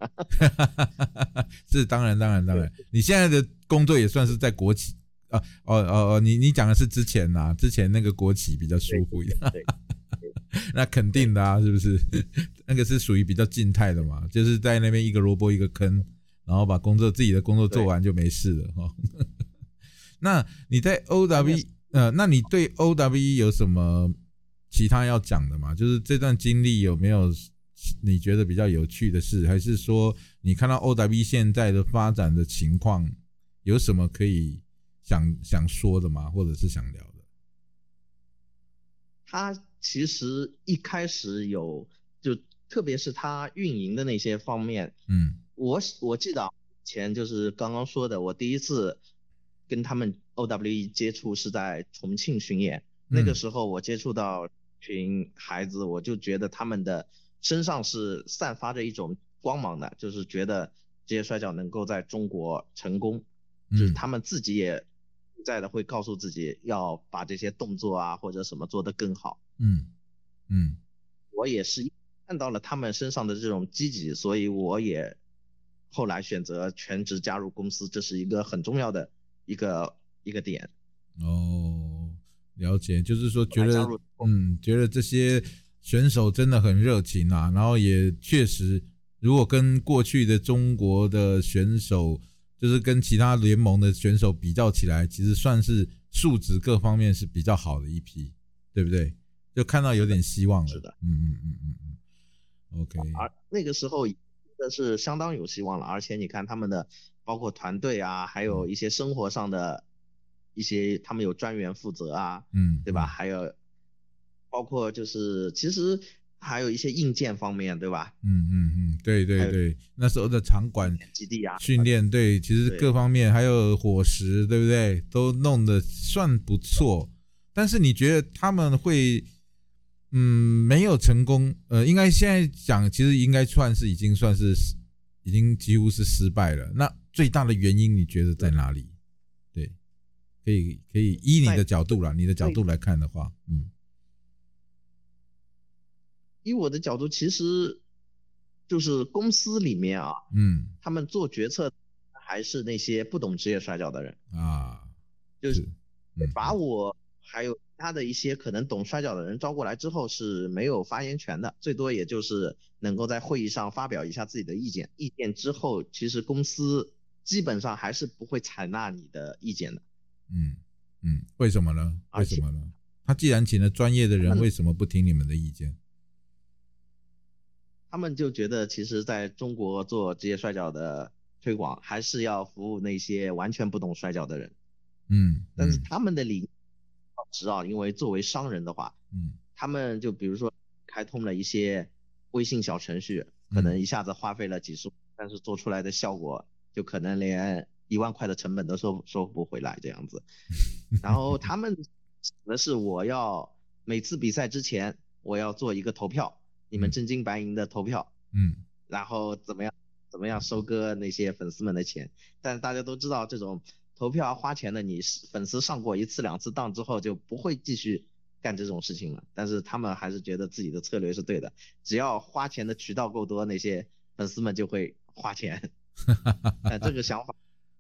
(laughs) 是当然，当然，当然。你现在的工作也算是在国企啊？哦哦哦，你你讲的是之前呐？之前那个国企比较舒服一点。(laughs) 那肯定的啊，是不是？(laughs) 那个是属于比较静态的嘛，就是在那边一个萝卜一个坑，然后把工作自己的工作做完就没事了哈。那你在 O W 呃，那你对 O W 有什么？其他要讲的嘛，就是这段经历有没有你觉得比较有趣的事，还是说你看到 O W 现在的发展的情况有什么可以想想说的吗？或者是想聊的？他其实一开始有，就特别是他运营的那些方面，嗯，我我记得前就是刚刚说的，我第一次跟他们 O W 接触是在重庆巡演，那个时候我接触到。群孩子，我就觉得他们的身上是散发着一种光芒的，就是觉得这些摔跤能够在中国成功，就是他们自己也在的会告诉自己要把这些动作啊或者什么做得更好。嗯嗯，我也是看到了他们身上的这种积极，所以我也后来选择全职加入公司，这是一个很重要的一个一个点。哦。了解，就是说觉得，嗯，觉得这些选手真的很热情啊，然后也确实，如果跟过去的中国的选手，就是跟其他联盟的选手比较起来，其实算是素质各方面是比较好的一批，对不对？就看到有点希望了。是的，嗯嗯嗯嗯嗯。OK。而那个时候真的是相当有希望了，而且你看他们的包括团队啊，还有一些生活上的。一些他们有专员负责啊，嗯，对吧？还有包括就是其实还有一些硬件方面，对吧？嗯嗯嗯，对对对，那时候的场馆基地啊，训练对，其实各方面还有伙食，对不对？都弄得算不错。但是你觉得他们会嗯没有成功？呃，应该现在讲，其实应该算是已经算是已经几乎是失败了。那最大的原因你觉得在哪里？可以可以依你的角度了，你的角度来看的话，嗯，以我的角度，其实就是公司里面啊，嗯，他们做决策还是那些不懂职业摔跤的人。啊，就是。把我还有他的一些可能懂摔跤的人招过来之后是没有发言权的，最多也就是能够在会议上发表一下自己的意见，意见之后，其实公司基本上还是不会采纳你的意见的。嗯嗯，为什么呢？为什么呢？他既然请了专业的人，为什么不听你们的意见？他们就觉得，其实在中国做职业摔跤的推广，还是要服务那些完全不懂摔跤的人。嗯，但是他们的理值啊，因为作为商人的话，嗯，他们就比如说开通了一些微信小程序，可能一下子花费了几十，但是做出来的效果就可能连。一万块的成本都收收不回来这样子，然后他们的是我要每次比赛之前我要做一个投票，你们真金白银的投票，嗯，然后怎么样怎么样收割那些粉丝们的钱，但是大家都知道这种投票花钱的，你粉丝上过一次两次当之后就不会继续干这种事情了，但是他们还是觉得自己的策略是对的，只要花钱的渠道够多，那些粉丝们就会花钱，(laughs) 这个想法。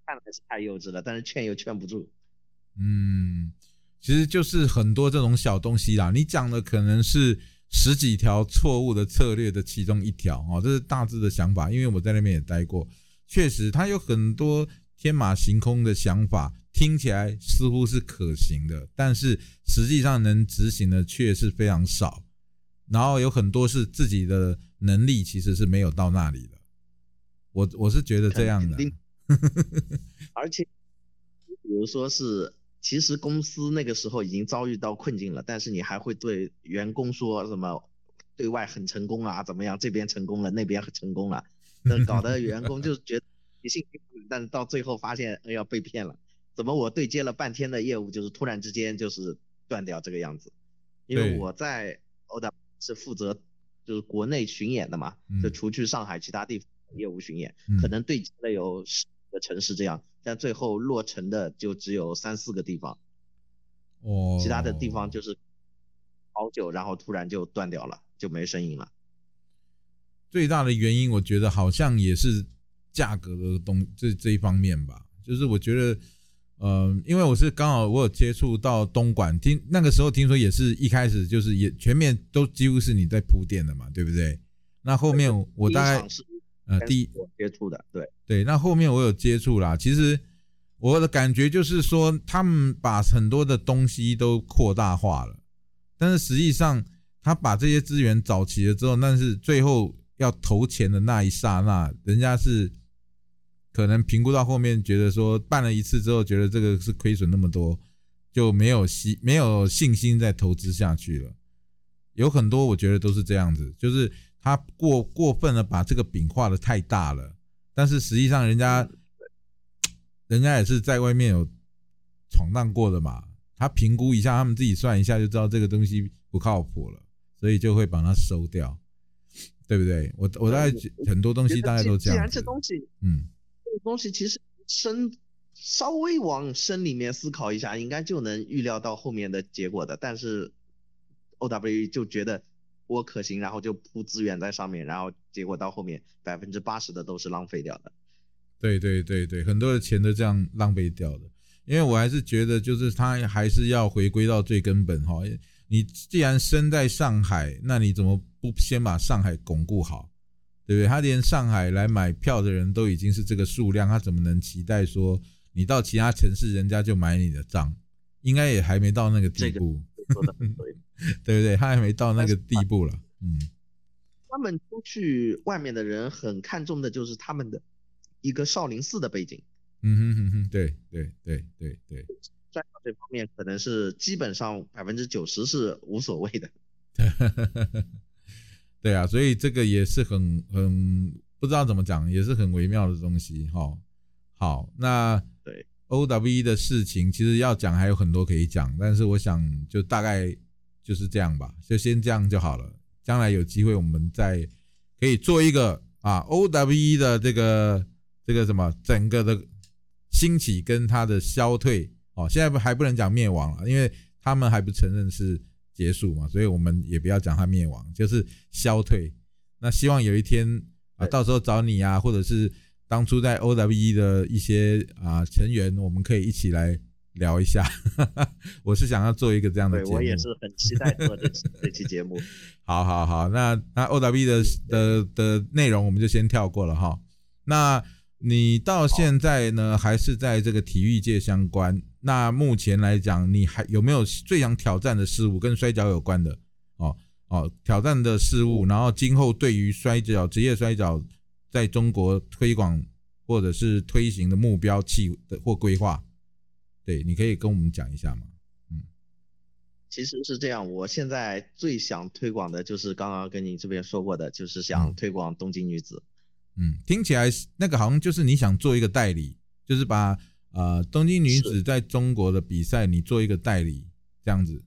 看来是太幼稚了，但是劝又劝不住。嗯，其实就是很多这种小东西啦。你讲的可能是十几条错误的策略的其中一条哦，这是大致的想法。因为我在那边也待过，确实他有很多天马行空的想法，听起来似乎是可行的，但是实际上能执行的却是非常少，然后有很多是自己的能力其实是没有到那里的。我我是觉得这样的，(laughs) 而且比如说是，其实公司那个时候已经遭遇到困境了，但是你还会对员工说什么对外很成功啊，怎么样？这边成功了，那边成功了，(laughs) 那搞得员工就觉得你信心满，但是到最后发现哎呀被骗了，怎么我对接了半天的业务，就是突然之间就是断掉这个样子？因为我在欧达是负责就是国内巡演的嘛，就除去上海其他地方业务巡演，可能对接了有十个城市这样，但最后落成的就只有三四个地方，哦，其他的地方就是好久，然后突然就断掉了，就没声音了。最大的原因，我觉得好像也是价格的东这这一方面吧，就是我觉得，嗯，因为我是刚好我有接触到东莞，听那个时候听说也是一开始就是也全面都几乎是你在铺垫的嘛，对不对？那后面我大概呃第一接触的，对对，那后面我有接触啦，其实我的感觉就是说，他们把很多的东西都扩大化了，但是实际上他把这些资源找齐了之后，但是最后。要投钱的那一刹那，人家是可能评估到后面，觉得说办了一次之后，觉得这个是亏损那么多，就没有信没有信心再投资下去了。有很多我觉得都是这样子，就是他过过分的把这个饼画的太大了，但是实际上人家人家也是在外面有闯荡过的嘛，他评估一下，他们自己算一下就知道这个东西不靠谱了，所以就会把它收掉。对不对？我我大概很多东西大概都这样。既然这东西，嗯，这个东西其实深稍微往深里面思考一下，应该就能预料到后面的结果的。但是 O W 就觉得我可行，然后就铺资源在上面，然后结果到后面百分之八十的都是浪费掉的。对对对对，很多的钱都这样浪费掉的。因为我还是觉得，就是他还是要回归到最根本哈。你既然身在上海，那你怎么？不先把上海巩固好，对不对？他连上海来买票的人都已经是这个数量，他怎么能期待说你到其他城市人家就买你的账？应该也还没到那个地步，(laughs) 对 (laughs) 不对？他还没到那个地步了。(laughs) 嗯，他们出去外面的人很看重的就是他们的一个少林寺的背景。嗯哼哼哼，对对对对对，在这方面可能是基本上百分之九十是无所谓的。(laughs) 对啊，所以这个也是很很不知道怎么讲，也是很微妙的东西哈。好，那对 O W 的事情，其实要讲还有很多可以讲，但是我想就大概就是这样吧，就先这样就好了。将来有机会我们再可以做一个啊 OWE 的这个这个什么整个的兴起跟它的消退哦，现在不还不能讲灭亡了，因为他们还不承认是。结束嘛，所以我们也不要讲它灭亡，就是消退。那希望有一天啊，到时候找你啊，或者是当初在 OWE 的一些啊成员，我们可以一起来聊一下。我是想要做一个这样的节目，我也是很期待做这 (laughs) 这期节目。(laughs) 好好好，那那 O W 的的的内容我们就先跳过了哈。那你到现在呢，还是在这个体育界相关？那目前来讲，你还有没有最想挑战的事物跟摔跤有关的？哦哦，挑战的事物，然后今后对于摔跤、职业摔跤在中国推广或者是推行的目标、期的或规划，对，你可以跟我们讲一下吗？嗯，其实是这样，我现在最想推广的就是刚刚跟你这边说过的，就是想推广东京女子。嗯，听起来那个好像就是你想做一个代理，就是把。呃，东京女子在中国的比赛，你做一个代理这样子，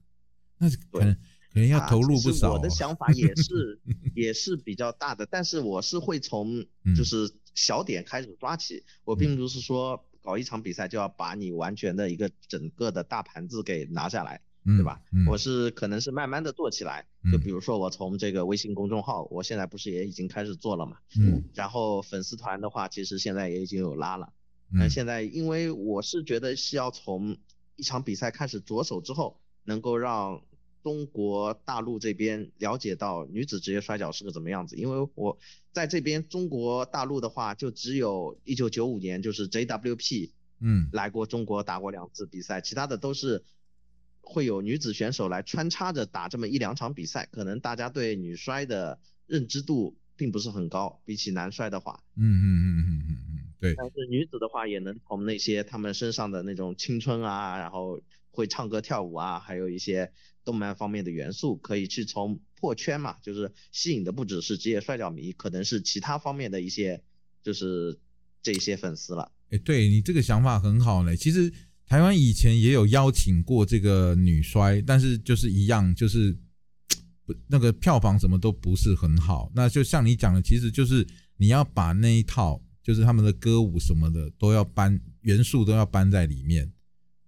那可能可能要投入不少。我的想法也是 (laughs) 也是比较大的，但是我是会从就是小点开始抓起，我并不是说搞一场比赛就要把你完全的一个整个的大盘子给拿下来，对吧？我是可能是慢慢的做起来，就比如说我从这个微信公众号，我现在不是也已经开始做了嘛，嗯，然后粉丝团的话，其实现在也已经有拉了。那现在，因为我是觉得是要从一场比赛开始着手之后，能够让中国大陆这边了解到女子职业摔跤是个怎么样子。因为我在这边中国大陆的话，就只有一九九五年就是 JWP 嗯。来过中国打过两次比赛，其他的都是会有女子选手来穿插着打这么一两场比赛，可能大家对女摔的认知度并不是很高，比起男摔的话，嗯嗯嗯嗯嗯嗯，对，但是女子的话也能从那些她们身上的那种青春啊，然后会唱歌跳舞啊，还有一些动漫方面的元素，可以去从破圈嘛，就是吸引的不只是职业摔角迷，可能是其他方面的一些就是这些粉丝了。哎，对你这个想法很好嘞。其实台湾以前也有邀请过这个女摔，但是就是一样，就是不那个票房什么都不是很好。那就像你讲的，其实就是你要把那一套，就是他们的歌舞什么的都要搬元素都要搬在里面。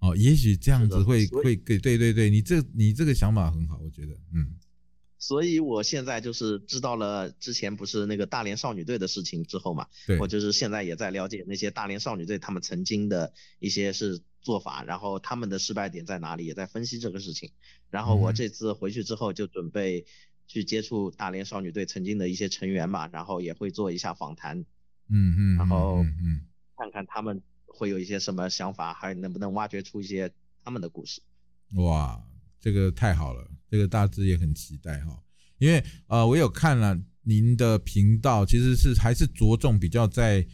哦，也许这样子会会给对对对，你这你这个想法很好，我觉得，嗯所以我现在就是知道了之前不是那个大连少女队的事情之后嘛，对我就是现在也在了解那些大连少女队他们曾经的一些是做法，然后他们的失败点在哪里，也在分析这个事情。然后我嗯这次回去之后就准备去接触大连少女队曾经的一些成员嘛，然后也会做一下访谈，嗯嗯，然后嗯嗯。看看他们会有一些什么想法，还能不能挖掘出一些他们的故事。哇，这个太好了，这个大致也很期待哈。因为呃，我有看了您的频道，其实是还是着重比较在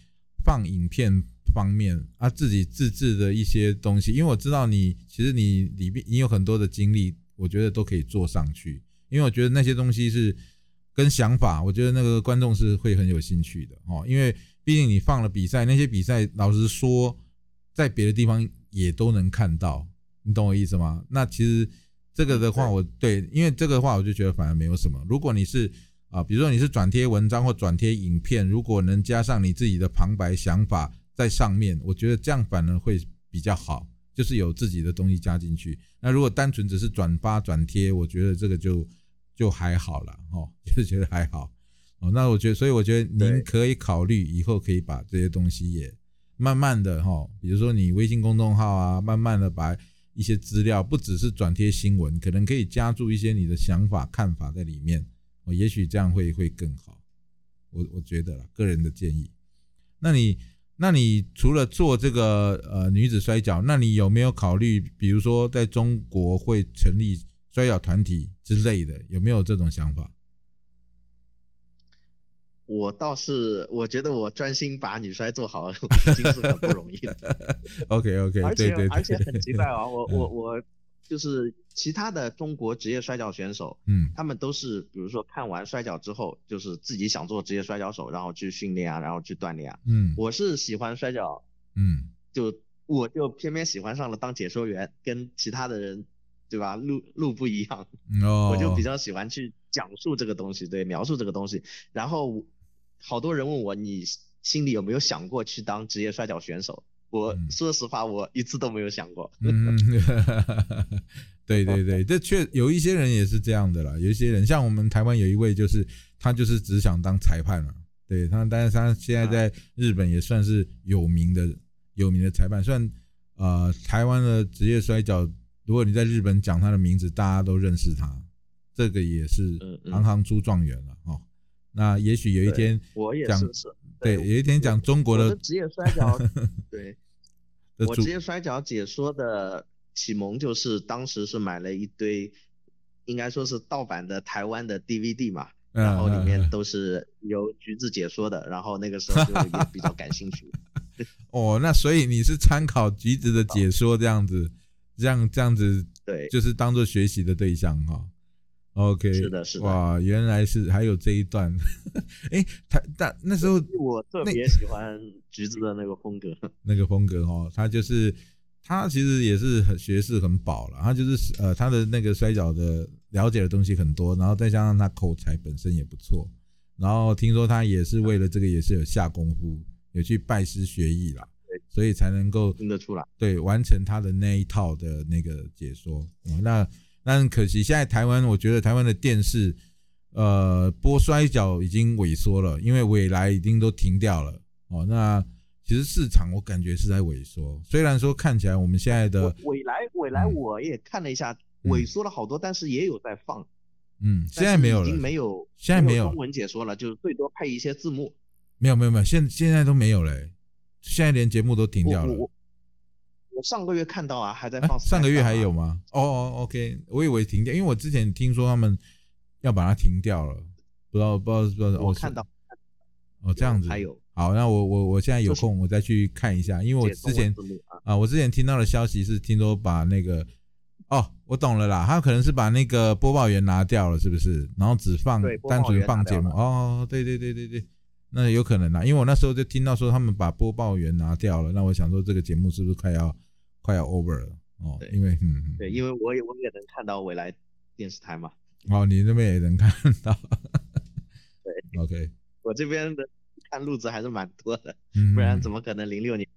放影片方面啊，自己自制的一些东西。因为我知道你其实你里面你有很多的经历，我觉得都可以做上去。因为我觉得那些东西是跟想法，我觉得那个观众是会很有兴趣的哦。因为毕竟你放了比赛，那些比赛老实说，在别的地方也都能看到，你懂我意思吗？那其实这个的话对我，对，因为这个的话，我就觉得反而没有什么。如果你是啊、比如说你是转贴文章或转贴影片，如果能加上你自己的旁白想法在上面，我觉得这样反而会比较好，就是有自己的东西加进去。那如果单纯只是转发转贴，我觉得这个就就还好了哦，(laughs) 就是觉得还好哦。那我觉得，所以我觉得您可以考虑以后可以把这些东西也慢慢的哈，比如说你微信公众号啊，慢慢的把一些资料，不只是转贴新闻，可能可以加注一些你的想法、看法在里面，哦，也许这样会会更好。我我觉得啦，个人的建议。那你那你除了做这个呃女子摔跤，那你有没有考虑，比如说在中国会成立摔跤团体之类的，有没有这种想法？我倒是，我觉得我专心把女摔做好已经是很不容易了。(laughs) OK OK，而且对对。对，而且很奇怪啊，我嗯。我我就是其他的中国职业摔跤选手，嗯。他们都是比如说看完摔跤之后，就是自己想做职业摔跤手，然后去训练啊，然后去锻炼啊。嗯。我是喜欢摔跤，嗯。就我就偏偏喜欢上了当解说员，跟其他的人对吧？路路不一样，我就比较喜欢去讲述这个东西，对，描述这个东西。然后好多人问我，你心里有没有想过去当职业摔跤选手？我嗯说实话，我一次都没有想过。嗯，(laughs) 对对对，这确有一些人也是这样的啦。有一些人，像我们台湾有一位，就是他就是只想当裁判了。对他，但是他现在在日本也算是有名的有名的裁判。虽然呃，台湾的职业摔跤，如果你在日本讲他的名字，大家都认识他，这个也是行行出状元了哦。那也许有一天我也讲是是，对，有一天讲中国的的职业摔跤，(laughs) 对我职业摔跤解说的启蒙就是当时是买了一堆，应该说是盗版的台湾的 DVD 嘛，嗯然后里面都是由橘子解说的，然后那个时候就也比较感兴趣。(laughs) 哦，那所以你是参考橘子的解说这样子，这样这样子对，就是当做学习的对象哈。OK，是的是的哇，原来是还有这一段。哎，他但那时候我特那别喜欢橘子的那个风格。(laughs) 那个风格哦，他就是他其实也是很学识很饱了，他就是呃他的那个摔跤的了解的东西很多，然后再加上他口才本身也不错，然后听说他也是为了这个也是有下功夫，有去拜师学艺啦对，所以才能够听得出来，对完成他的那一套的那个解说。哦、那那很可惜，现在台湾我觉得台湾的电视呃播摔角已经萎缩了，因为未来已经都停掉了哦。那其实市场我感觉是在萎缩，虽然说看起来我们现在的我未来未来嗯我也看了一下，嗯萎缩了好多，但是也有在放。嗯现在没有了已经，没有，现在没有中文解说了，就是最多配一些字幕。没有没有没有，现现在都没有了欸，现在连节目都停掉了我。我我上个月看到啊，还在哎放、上个月还有？吗？哦哦，OK，我以为停掉，因为我之前听说他们要把它停掉了，不知道不知道不知道。哦是我看到哦这样子，还有好，那我我我现在有空我再去看一下，因为我之前啊，啊，我之前听到的消息是听说把那个哦，我懂了啦，他可能是把那个播报员拿掉了，是不是？然后只放对单纯放节目。哦，对对对对对，那有可能啦，因为我那时候就听到说他们把播报员拿掉了，那我想说这个节目是不是快要快要 over 了？哦，对因为嗯嗯，对，因为我也我也能看到未来电视台嘛，哦，你那边也能看到。(laughs) 对，OK，我这边的看路子还是蛮多的，嗯，不然怎么可能零六年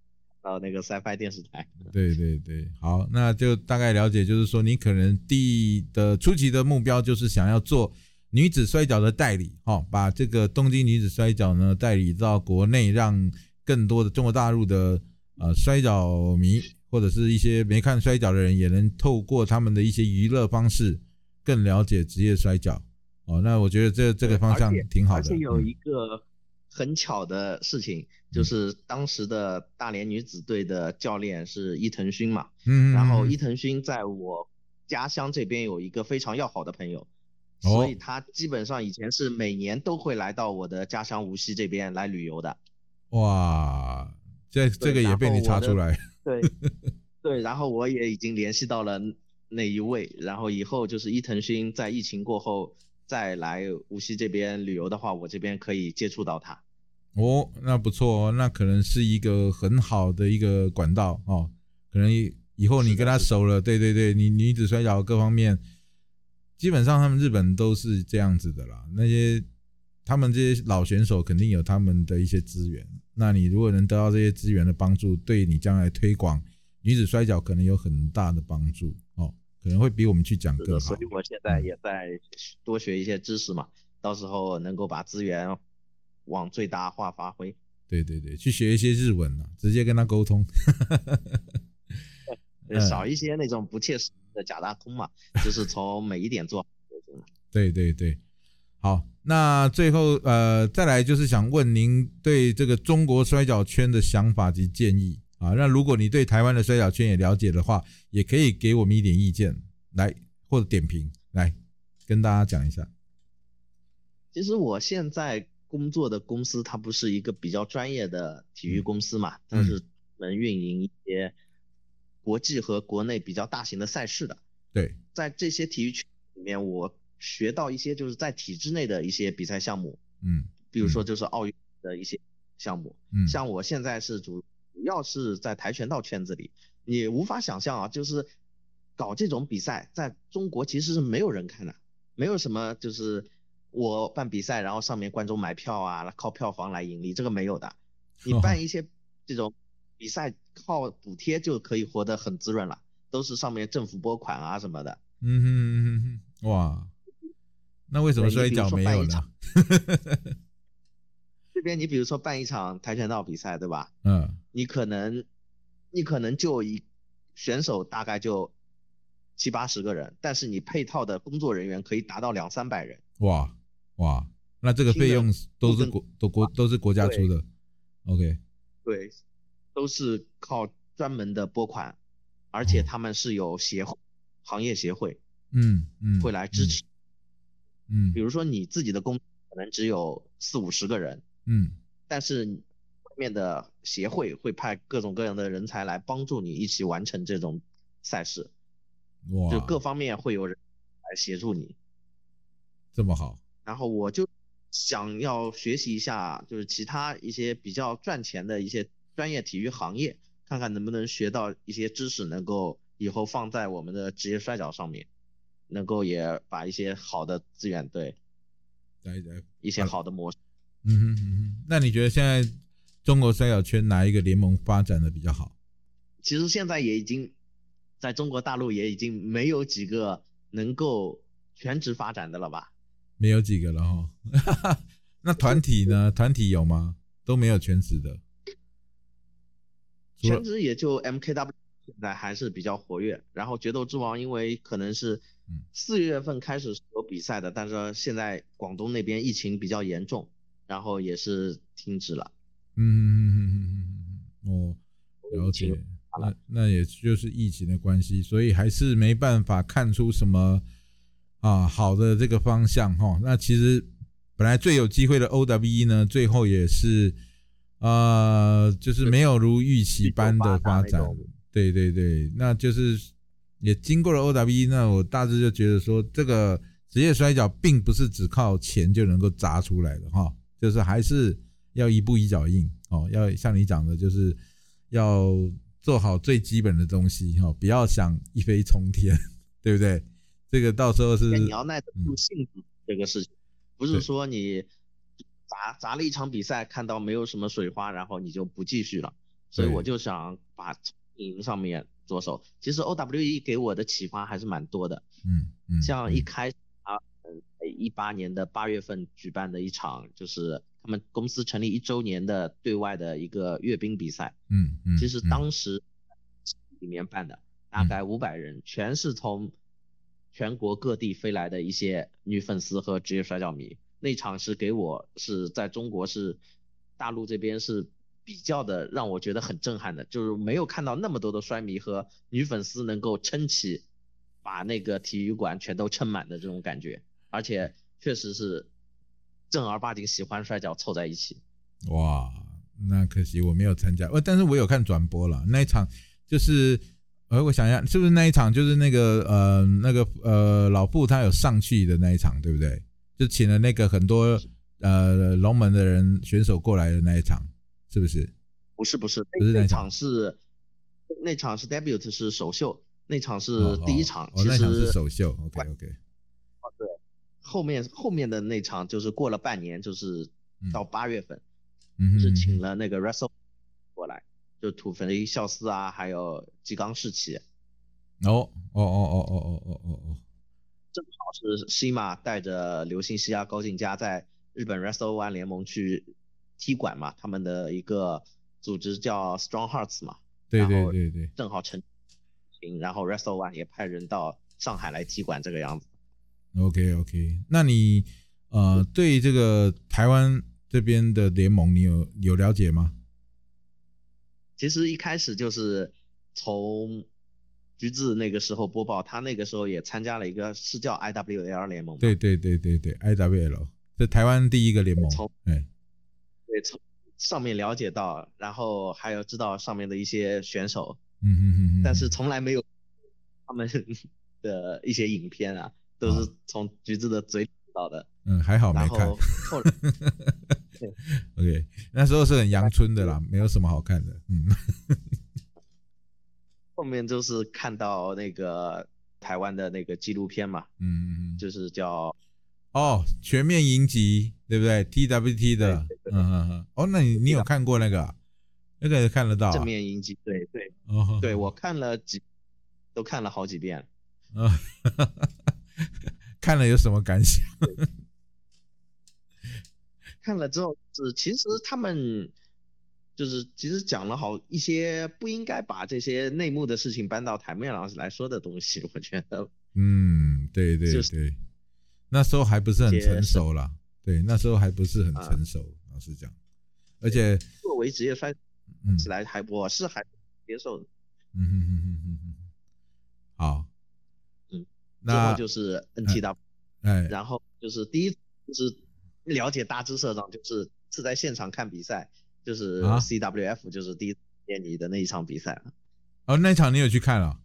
到那个 Sci-Fi 电视台？对对对，好，那就大概了解，就是说你可能第的初期的目标就是想要做女子摔跤的代理，哦，把这个东京女子摔跤呢代理到国内，让更多的中国大陆的呃摔跤迷或者是一些没看摔跤的人，也能透过他们的一些娱乐方式，更了解职业摔跤。哦，那我觉得这这个方向挺好的。而且有嗯一个很巧的事情，就是当时的大连女子队的教练是伊藤薰嘛，嗯，然后伊藤薰在我家乡这边有一个非常要好的朋友，哦所以他基本上以前是每年都会来到我的家乡无锡这边来旅游的。哇，这这个也被你查出来。对，对，然后我也已经联系到了那一位，然后以后就是伊藤勋在疫情过后再来无锡这边旅游的话，我这边可以接触到他。哦，那不错哦，那可能是一个很好的一个管道哦。可能以以后你跟他熟了，对对对，你女子摔跤各方面，基本上他们日本都是这样子的啦。那些他们这些老选手肯定有他们的一些资源，那你如果能得到这些资源的帮助，对你将来推广女子摔跤可能有很大的帮助哦，可能会比我们去讲是的，更好所以。我现在也在多学一些知识嘛，到时候能够把资源往最大化发挥。对对对，去学一些日文啊，直接跟他沟通。(laughs) 对嗯少一些那种不切实际的假大空嘛，就是从每一点做。对对对，好，那最后呃，再来就是想问您对这个中国摔跤圈的想法及建议啊。那如果你对台湾的摔跤圈也了解的话，也可以给我们一点意见来或者点评来跟大家讲一下。其实我现在工作的公司，它不是一个比较专业的体育公司嘛，它是能运营一些国际和国内比较大型的赛事的。对，在这些体育圈里面，我学到一些就是在体制内的一些比赛项目，嗯比如说就是奥运的一些项目。嗯，像我现在是主主要是在跆拳道圈子里，你无法想象啊，就是搞这种比赛，在中国其实是没有人看的，没有什么就是我办比赛，然后上面观众买票啊，靠票房来盈利，这个没有的。你哦办一些这种比赛，靠补贴就可以活得很滋润了，都是上面政府拨款啊什么的。嗯哼嗯哼嗯哼，哇，那为什么摔对你比如跤没有一场？(laughs) 这边你比如说办一场跆拳道比赛，对吧？嗯你可能，你可能就一选手大概就七八十个人，但是你配套的工作人员可以达到两三百人。哇哇，那这个费用都是国都国都是国家出的，OK，对，都是靠专门的拨款，而且哦他们是有协会、行业协会嗯嗯，会来支持。嗯，比如说你自己的工可能只有四五十个人，嗯。但是外面的协会会派各种各样的人才来帮助你一起完成这种赛事，嗯，哇，就各方面会有人来协助你。这么好，然后我就想要学习一下，就是其他一些比较赚钱的一些专业体育行业，看看能不能学到一些知识，能够以后放在我们的职业摔角上面，能够也把一些好的资源对来来，一些好的模式。嗯哼嗯哼，那你觉得现在中国摔跤圈哪一个联盟发展的比较好？其实现在也已经在中国大陆也已经没有几个能够全职发展的了吧？没有几个了哈。(laughs) 那团体呢？团体有吗？都没有全职的。全职也就 MKW 现在还是比较活跃，然后决斗之王因为可能是嗯四月份开始是有比赛的，但是现在广东那边疫情比较严重，然后也是停止了。嗯嗯嗯嗯嗯嗯嗯，哦，了解。那那也就是疫情的关系，所以还是没办法看出什么啊好的这个方向哈。那其实本来最有机会的 OWE 呢，最后也是呃，就是没有如预期般的发展。对对对，那就是也经过了 OWE，那我大致就觉得说，这个职业摔跤并不是只靠钱就能够砸出来的哈，就是还是要一步一脚印哦，要像你讲的，就是要做好最基本的东西哈，不要想一飞冲天，(laughs) 对不对？这个到时候是你要耐得住性子，这个事情不是说你砸砸了一场比赛，看到没有什么水花，然后你就不继续了。所以我就想把。营上面着手，其实 OWE 给我的启发还是蛮多的。嗯嗯，像一开始啊，嗯，一八年的八月份举办的一场，就是他们公司成立一周年的对外的一个阅兵比赛。嗯嗯，其实当时里面办的大概五百人，全是从全国各地飞来的一些女粉丝和职业摔跤迷。那场是给我是在中国是大陆这边是。比较的让我觉得很震撼的，就是没有看到那么多的摔迷和女粉丝能够撑起，把那个体育馆全都撑满的这种感觉，而且确实是正儿八经喜欢摔跤凑在一起。哇，那可惜我没有参加，呃，但是我有看转播了那一场，就是，呃，我想一下，是不是那一场就是那个呃那个呃老布他有上去的那一场，对不对？就请了那个很多呃龙门的人选手过来的那一场。是不是？不是不是，那场是那场是 debut 是首秀，那场是第一场。哦，那场是首秀。OK OK。哦，对，后面后面的那场就是过了半年，就是到八月份，是请了那个 Russell 过来，就土肥孝司啊，还有吉冈士奇。哦哦哦哦哦哦哦哦哦，正好是西马带着刘星西啊、高进佳在日本 Wrestle One 联盟去。踢馆嘛，他们的一个组织叫 Strong Hearts 嘛，对对对对，正好成行，然后 Wrestle One 也派人到上海来踢馆这个样子。OK OK，那你呃对这个台湾这边的联盟你有有了解吗？其实一开始就是从橘子那个时候播报，他那个时候也参加了一个是叫 IWL 联盟，对对对对对，IWL 这台湾第一个联盟，哎。对，从上面了解到，然后还有知道上面的一些选手，嗯嗯嗯，但是从来没有他们 (laughs) 的一些影片啊，都是从橘子的嘴里知道的。嗯，还好没看。后来，(laughs) OK，那时候是很阳春的啦，没有什么好看的。嗯，(laughs) 后面就是看到那个台湾的那个纪录片嘛，嗯嗯嗯，就是叫。哦，全面迎击，对不对？TWT 的，嗯嗯嗯。哦，那你你有看过那个？那个看得到。正面迎击，对对。哦。对我看了几，都看了好几遍。嗯，(laughs) 看了有什么感想？看了之后是，其实他们就是其实讲了好一些不应该把这些内幕的事情搬到台面上来说的东西，我觉得。嗯，对对对。那时候还不是很成熟啦，对，那时候还不是很成熟，老实讲，而且作为职业摔起来还我是还接受的，嗯嗯嗯嗯嗯嗯，好，嗯，那就是 NTW，哎，然后就是第一就是了解大致社长，就是是在现场看比赛，就是 CWF，就是第一见你的那一场比赛，哦，那场你有去看 (laughs) 了？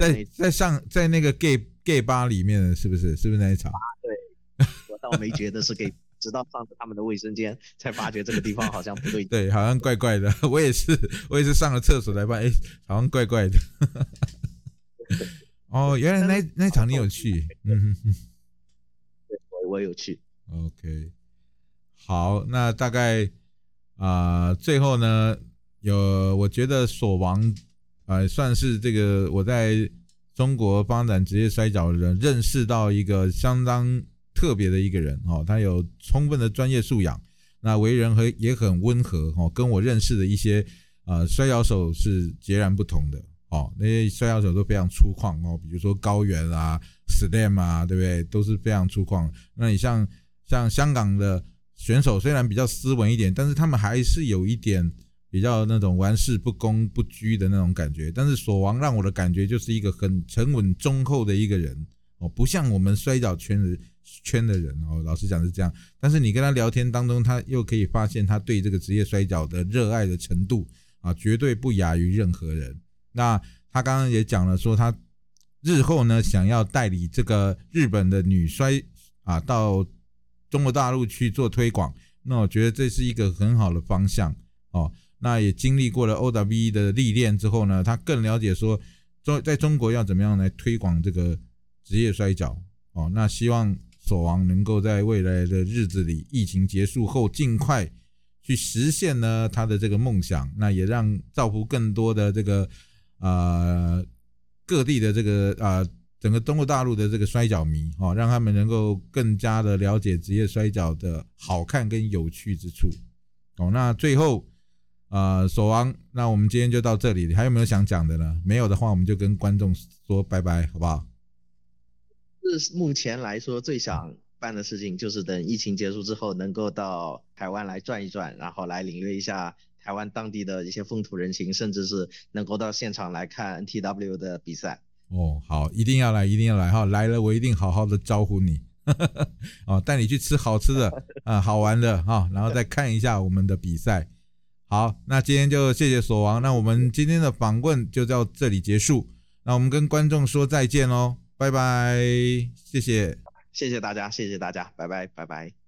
在在上在那个 gay gay 吧里面的是不是？是不是那一场？对，我倒没觉得是 gay，(laughs) 直到上他们的卫生间才发觉这个地方好像不对。(laughs) 对，好像怪怪的。(laughs) 我也是，我也是上了厕所才发现，哎，好像怪怪的。哦，原来那那场你有去？嗯哼哼。对，我我有去。OK，好，那大概啊，最后呢，有我觉得锁王。呃，算是这个我在中国发展职业摔跤的人，认识到一个相当特别的一个人哦，他有充分的专业素养，那为人和也很温和哦，跟我认识的一些呃摔跤手是截然不同的哦，那些摔跤手都非常粗犷哦，比如说高原啊、Slam 啊，对不对？都是非常粗犷。那你像像香港的选手，虽然比较斯文一点，但是他们还是有一点比较那种玩世不恭不拘的那种感觉。但是索王让我的感觉就是一个很沉稳忠厚的一个人哦，不像我们摔跤圈的圈的人哦。老实讲是这样，但是你跟他聊天当中，他又可以发现他对这个职业摔跤的热爱的程度啊，绝对不亚于任何人。那他刚刚也讲了，说他日后呢想要代理这个日本的女摔啊到中国大陆去做推广，那我觉得这是一个很好的方向哦。那也经历过了 OWE 的历练之后呢，他更了解说中在中国要怎么样来推广这个职业摔跤哦。那希望索王能够在未来的日子里，疫情结束后尽快去实现呢他的这个梦想，那也让造福更多的这个呃各地的这个啊整个中国大陆的这个摔跤迷哦，让他们能够更加的了解职业摔跤的好看跟有趣之处哦。那最后。呃，守王，那我们今天就到这里，还有没有想讲的呢？没有的话，我们就跟观众说拜拜，好不好？是目前来说最想办的事情，就是等疫情结束之后，能够到台湾来转一转，然后来领略一下台湾当地的一些风土人情，甚至是能够到现场来看 NTW 的比赛。哦，好，一定要来，一定要来哈！来了，我一定好好的招呼你，(laughs) 哦，带你去吃好吃的啊，好玩的哈，然后再看一下我们的比赛。好，那今天就谢谢锁王，那我们今天的访问就到这里结束，那我们跟观众说再见喽，拜拜，谢谢，谢谢大家，谢谢大家，拜拜，拜拜。